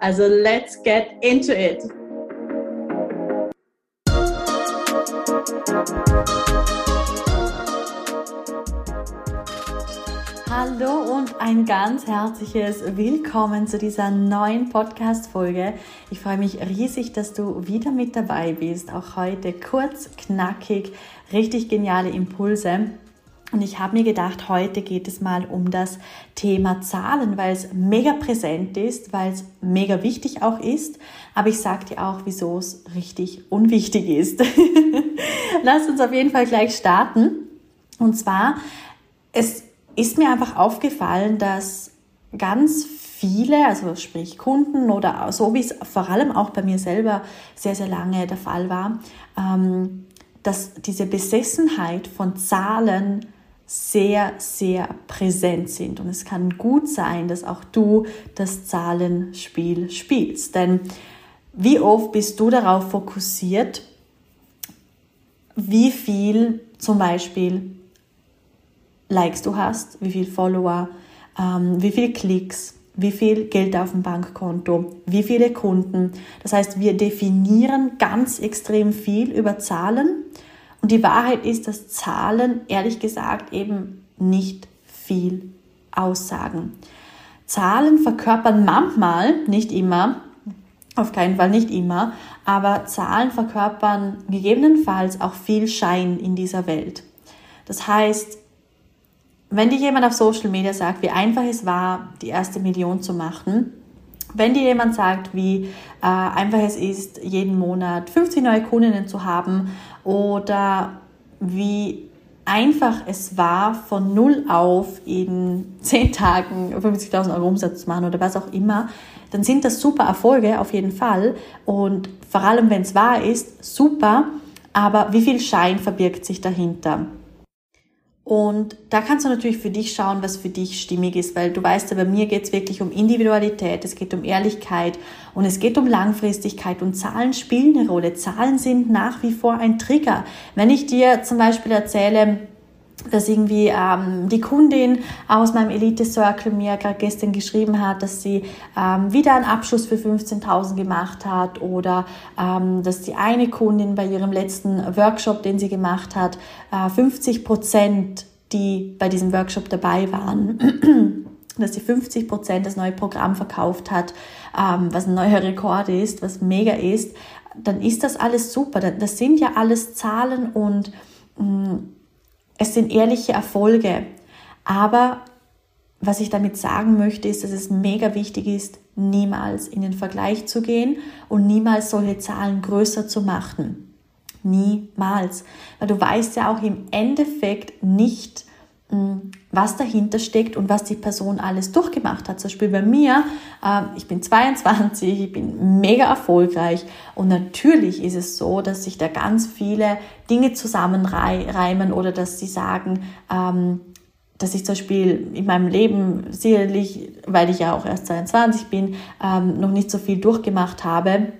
Also let's get into it! Hallo und ein ganz herzliches Willkommen zu dieser neuen Podcast-Folge. Ich freue mich riesig, dass du wieder mit dabei bist. Auch heute kurz, knackig, richtig geniale Impulse. Und ich habe mir gedacht, heute geht es mal um das Thema Zahlen, weil es mega präsent ist, weil es mega wichtig auch ist. Aber ich sage dir auch, wieso es richtig unwichtig ist. Lass uns auf jeden Fall gleich starten. Und zwar, es ist mir einfach aufgefallen, dass ganz viele, also sprich Kunden oder so wie es vor allem auch bei mir selber sehr, sehr lange der Fall war, ähm, dass diese Besessenheit von Zahlen sehr, sehr präsent sind. Und es kann gut sein, dass auch du das Zahlenspiel spielst. Denn wie oft bist du darauf fokussiert, wie viel zum Beispiel Likes du hast, wie viel Follower, ähm, wie viel Klicks, wie viel Geld auf dem Bankkonto, wie viele Kunden. Das heißt, wir definieren ganz extrem viel über Zahlen und die Wahrheit ist, dass Zahlen, ehrlich gesagt, eben nicht viel aussagen. Zahlen verkörpern manchmal, nicht immer, auf keinen Fall nicht immer, aber Zahlen verkörpern gegebenenfalls auch viel Schein in dieser Welt. Das heißt, wenn dir jemand auf Social Media sagt, wie einfach es war, die erste Million zu machen, wenn dir jemand sagt, wie äh, einfach es ist, jeden Monat 50 neue Kundinnen zu haben oder wie einfach es war, von null auf in 10 Tagen 50.000 Euro Umsatz zu machen oder was auch immer, dann sind das super Erfolge auf jeden Fall. Und vor allem, wenn es wahr ist, super. Aber wie viel Schein verbirgt sich dahinter? Und da kannst du natürlich für dich schauen, was für dich stimmig ist, weil du weißt ja, bei mir geht es wirklich um Individualität, es geht um Ehrlichkeit und es geht um Langfristigkeit und Zahlen spielen eine Rolle. Zahlen sind nach wie vor ein Trigger. Wenn ich dir zum Beispiel erzähle, dass irgendwie ähm, die Kundin aus meinem Elite Circle mir gerade gestern geschrieben hat, dass sie ähm, wieder einen Abschluss für 15.000 gemacht hat oder ähm, dass die eine Kundin bei ihrem letzten Workshop, den sie gemacht hat, äh, 50 Prozent, die bei diesem Workshop dabei waren, dass sie 50 Prozent das neue Programm verkauft hat, ähm, was ein neuer Rekord ist, was mega ist, dann ist das alles super. Das sind ja alles Zahlen und mh, mm, es sind ehrliche Erfolge. Aber was ich damit sagen möchte, ist, dass es mega wichtig ist, niemals in den Vergleich zu gehen und niemals solche Zahlen größer zu machen. Niemals. Weil du weißt ja auch im Endeffekt nicht, was dahinter steckt und was die Person alles durchgemacht hat. Zum Beispiel bei mir, äh, ich bin 22, ich bin mega erfolgreich und natürlich ist es so, dass sich da ganz viele Dinge zusammenreimen oder dass sie sagen, ähm, dass ich zum Beispiel in meinem Leben sicherlich, weil ich ja auch erst 22 bin, ähm, noch nicht so viel durchgemacht habe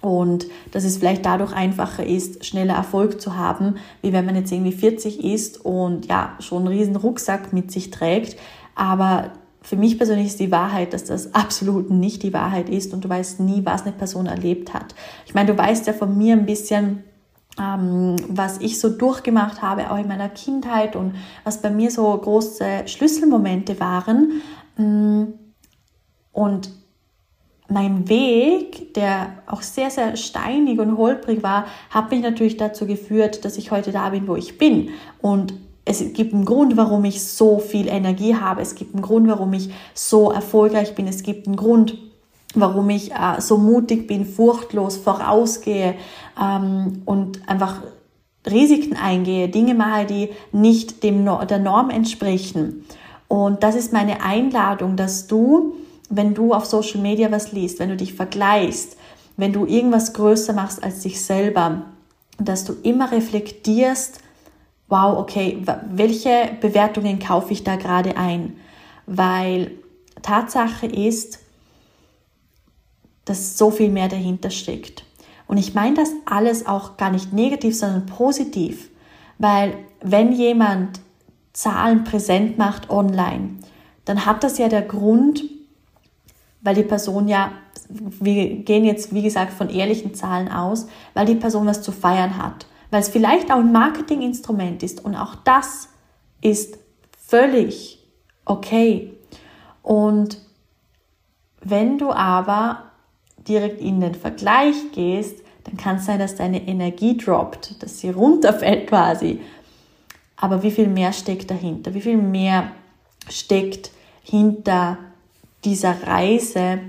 und dass es vielleicht dadurch einfacher ist, schneller Erfolg zu haben, wie wenn man jetzt irgendwie 40 ist und ja, schon einen riesen Rucksack mit sich trägt. Aber für mich persönlich ist die Wahrheit, dass das absolut nicht die Wahrheit ist und du weißt nie, was eine Person erlebt hat. Ich meine, du weißt ja von mir ein bisschen, ähm, was ich so durchgemacht habe, auch in meiner Kindheit und was bei mir so große Schlüsselmomente waren. Mm, und mein Weg, der auch sehr, sehr steinig und holprig war, hat mich natürlich dazu geführt, dass ich heute da bin, wo ich bin. Und es gibt einen Grund, warum ich so viel Energie habe. Es gibt einen Grund, warum ich so erfolgreich bin. Es gibt einen Grund, warum ich äh, so mutig bin, furchtlos vorausgehe ähm, und einfach Risiken eingehe, Dinge mache, die nicht dem, der Norm entsprechen. Und das ist meine Einladung, dass du wenn du auf Social Media was liest, wenn du dich vergleichst, wenn du irgendwas größer machst als dich selber, dass du immer reflektierst, wow, okay, welche Bewertungen kaufe ich da gerade ein? Weil Tatsache ist, dass so viel mehr dahinter steckt. Und ich meine das alles auch gar nicht negativ, sondern positiv, weil wenn jemand Zahlen präsent macht online, dann hat das ja der Grund, weil die Person ja, wir gehen jetzt wie gesagt von ehrlichen Zahlen aus, weil die Person was zu feiern hat, weil es vielleicht auch ein Marketinginstrument ist und auch das ist völlig okay. Und wenn du aber direkt in den Vergleich gehst, dann kann es sein, dass deine Energie droppt, dass sie runterfällt quasi. Aber wie viel mehr steckt dahinter? Wie viel mehr steckt hinter dieser Reise,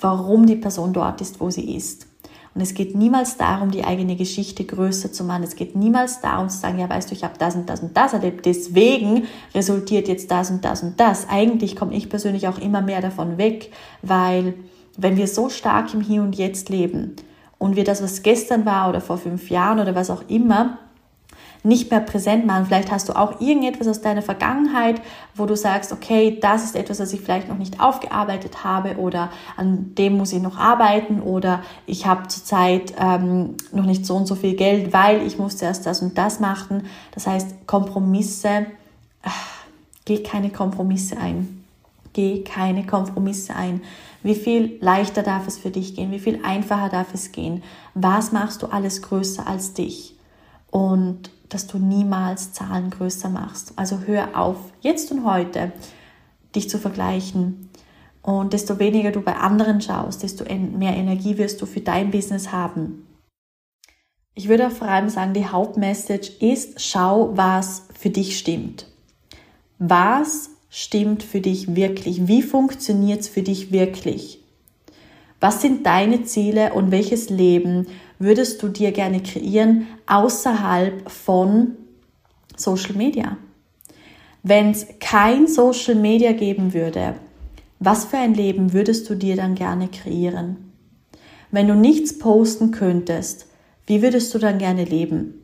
warum die Person dort ist, wo sie ist? Und es geht niemals darum, die eigene Geschichte größer zu machen. Es geht niemals darum zu sagen, ja, weißt du, ich habe das und das und das erlebt, deswegen resultiert jetzt das und das und das. Eigentlich komme ich persönlich auch immer mehr davon weg, weil wenn wir so stark im Hier und Jetzt leben und wir das, was gestern war oder vor fünf Jahren oder was auch immer, nicht mehr präsent machen. Vielleicht hast du auch irgendetwas aus deiner Vergangenheit, wo du sagst, okay, das ist etwas, das ich vielleicht noch nicht aufgearbeitet habe oder an dem muss ich noch arbeiten oder ich habe zurzeit ähm, noch nicht so und so viel Geld, weil ich musste erst das und das machen. Das heißt, Kompromisse, ach, geh keine Kompromisse ein. Geh keine Kompromisse ein. Wie viel leichter darf es für dich gehen? Wie viel einfacher darf es gehen? Was machst du alles größer als dich? Und dass du niemals Zahlen größer machst. Also hör auf, jetzt und heute, dich zu vergleichen. Und desto weniger du bei anderen schaust, desto mehr Energie wirst du für dein Business haben. Ich würde auch vor allem sagen, die Hauptmessage ist, schau, was für dich stimmt. Was stimmt für dich wirklich? Wie funktioniert es für dich wirklich? Was sind deine Ziele und welches Leben würdest du dir gerne kreieren außerhalb von Social Media? Wenn es kein Social Media geben würde, was für ein Leben würdest du dir dann gerne kreieren? Wenn du nichts posten könntest, wie würdest du dann gerne leben?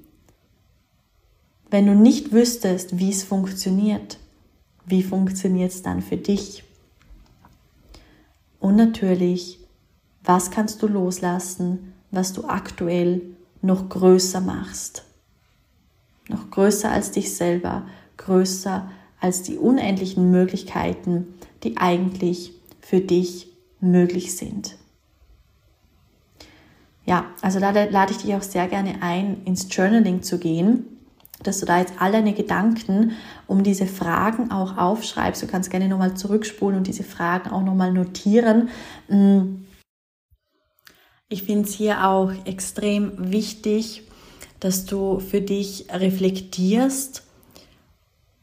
Wenn du nicht wüsstest, wie es funktioniert, wie funktioniert es dann für dich? Und natürlich, was kannst du loslassen, was du aktuell noch größer machst? Noch größer als dich selber, größer als die unendlichen Möglichkeiten, die eigentlich für dich möglich sind. Ja, also da lade ich dich auch sehr gerne ein, ins Journaling zu gehen dass du da jetzt alle deine Gedanken um diese Fragen auch aufschreibst. Du kannst gerne nochmal zurückspulen und diese Fragen auch nochmal notieren. Mm. Ich finde es hier auch extrem wichtig, dass du für dich reflektierst,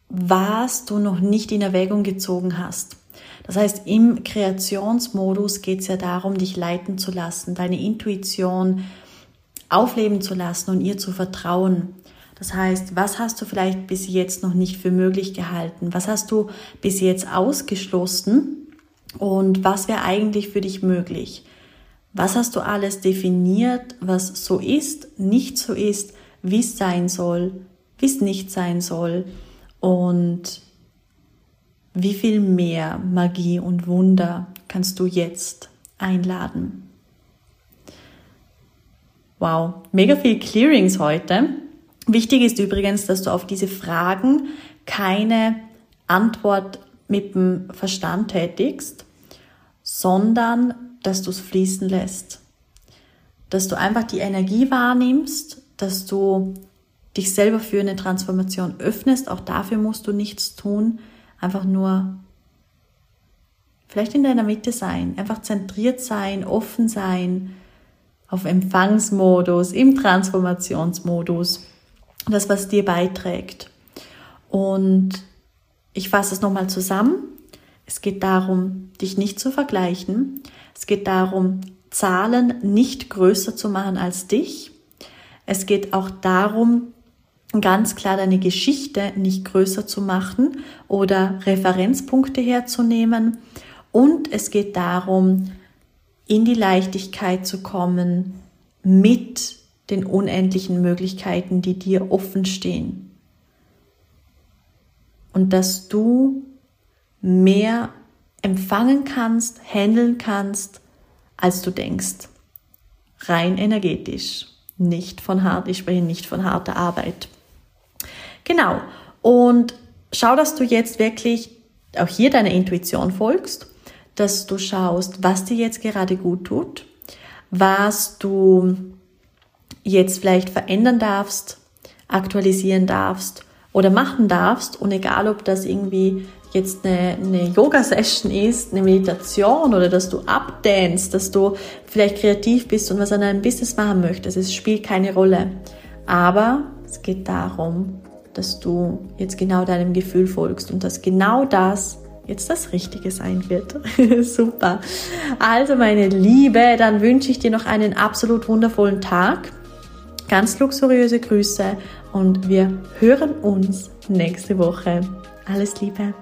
was du noch nicht in Erwägung gezogen hast. Das heißt, im Kreationsmodus geht es ja darum, dich leiten zu lassen, deine Intuition aufleben zu lassen und ihr zu vertrauen. Das heißt, was hast du vielleicht bis jetzt noch nicht für möglich gehalten? Was hast du bis jetzt ausgeschlossen? Und was wäre eigentlich für dich möglich? Was hast du alles definiert, was so ist, nicht so ist, wie es sein soll, wie es nicht sein soll? Und wie viel mehr Magie und Wunder kannst du jetzt einladen? Wow, mega viel Clearings heute. Wichtig ist übrigens, dass du auf diese Fragen keine Antwort mit dem Verstand tätigst, sondern dass du es fließen lässt. Dass du einfach die Energie wahrnimmst, dass du dich selber für eine Transformation öffnest. Auch dafür musst du nichts tun. Einfach nur vielleicht in deiner Mitte sein, einfach zentriert sein, offen sein, auf Empfangsmodus, im Transformationsmodus das, was dir beiträgt. Und ich fasse es nochmal zusammen. Es geht darum, dich nicht zu vergleichen. Es geht darum, Zahlen nicht größer zu machen als dich. Es geht auch darum, ganz klar deine Geschichte nicht größer zu machen oder Referenzpunkte herzunehmen. Und es geht darum, in die Leichtigkeit zu kommen mit den unendlichen Möglichkeiten, die dir offen stehen. Und dass du mehr empfangen kannst, handeln kannst, als du denkst. Rein energetisch, nicht von hart, ich spreche nicht von harter Arbeit. Genau. Und schau, dass du jetzt wirklich auch hier deiner Intuition folgst, dass du schaust, was dir jetzt gerade gut tut, was du jetzt vielleicht verändern darfst, aktualisieren darfst oder machen darfst. Und egal, ob das irgendwie jetzt eine, eine Yoga-Session ist, eine Meditation oder dass du abdanst, dass du vielleicht kreativ bist und was an deinem Business machen möchtest, es spielt keine Rolle. Aber es geht darum, dass du jetzt genau deinem Gefühl folgst und dass genau das jetzt das Richtige sein wird. Super. Also meine Liebe, dann wünsche ich dir noch einen absolut wundervollen Tag. Ganz luxuriöse Grüße und wir hören uns nächste Woche. Alles Liebe.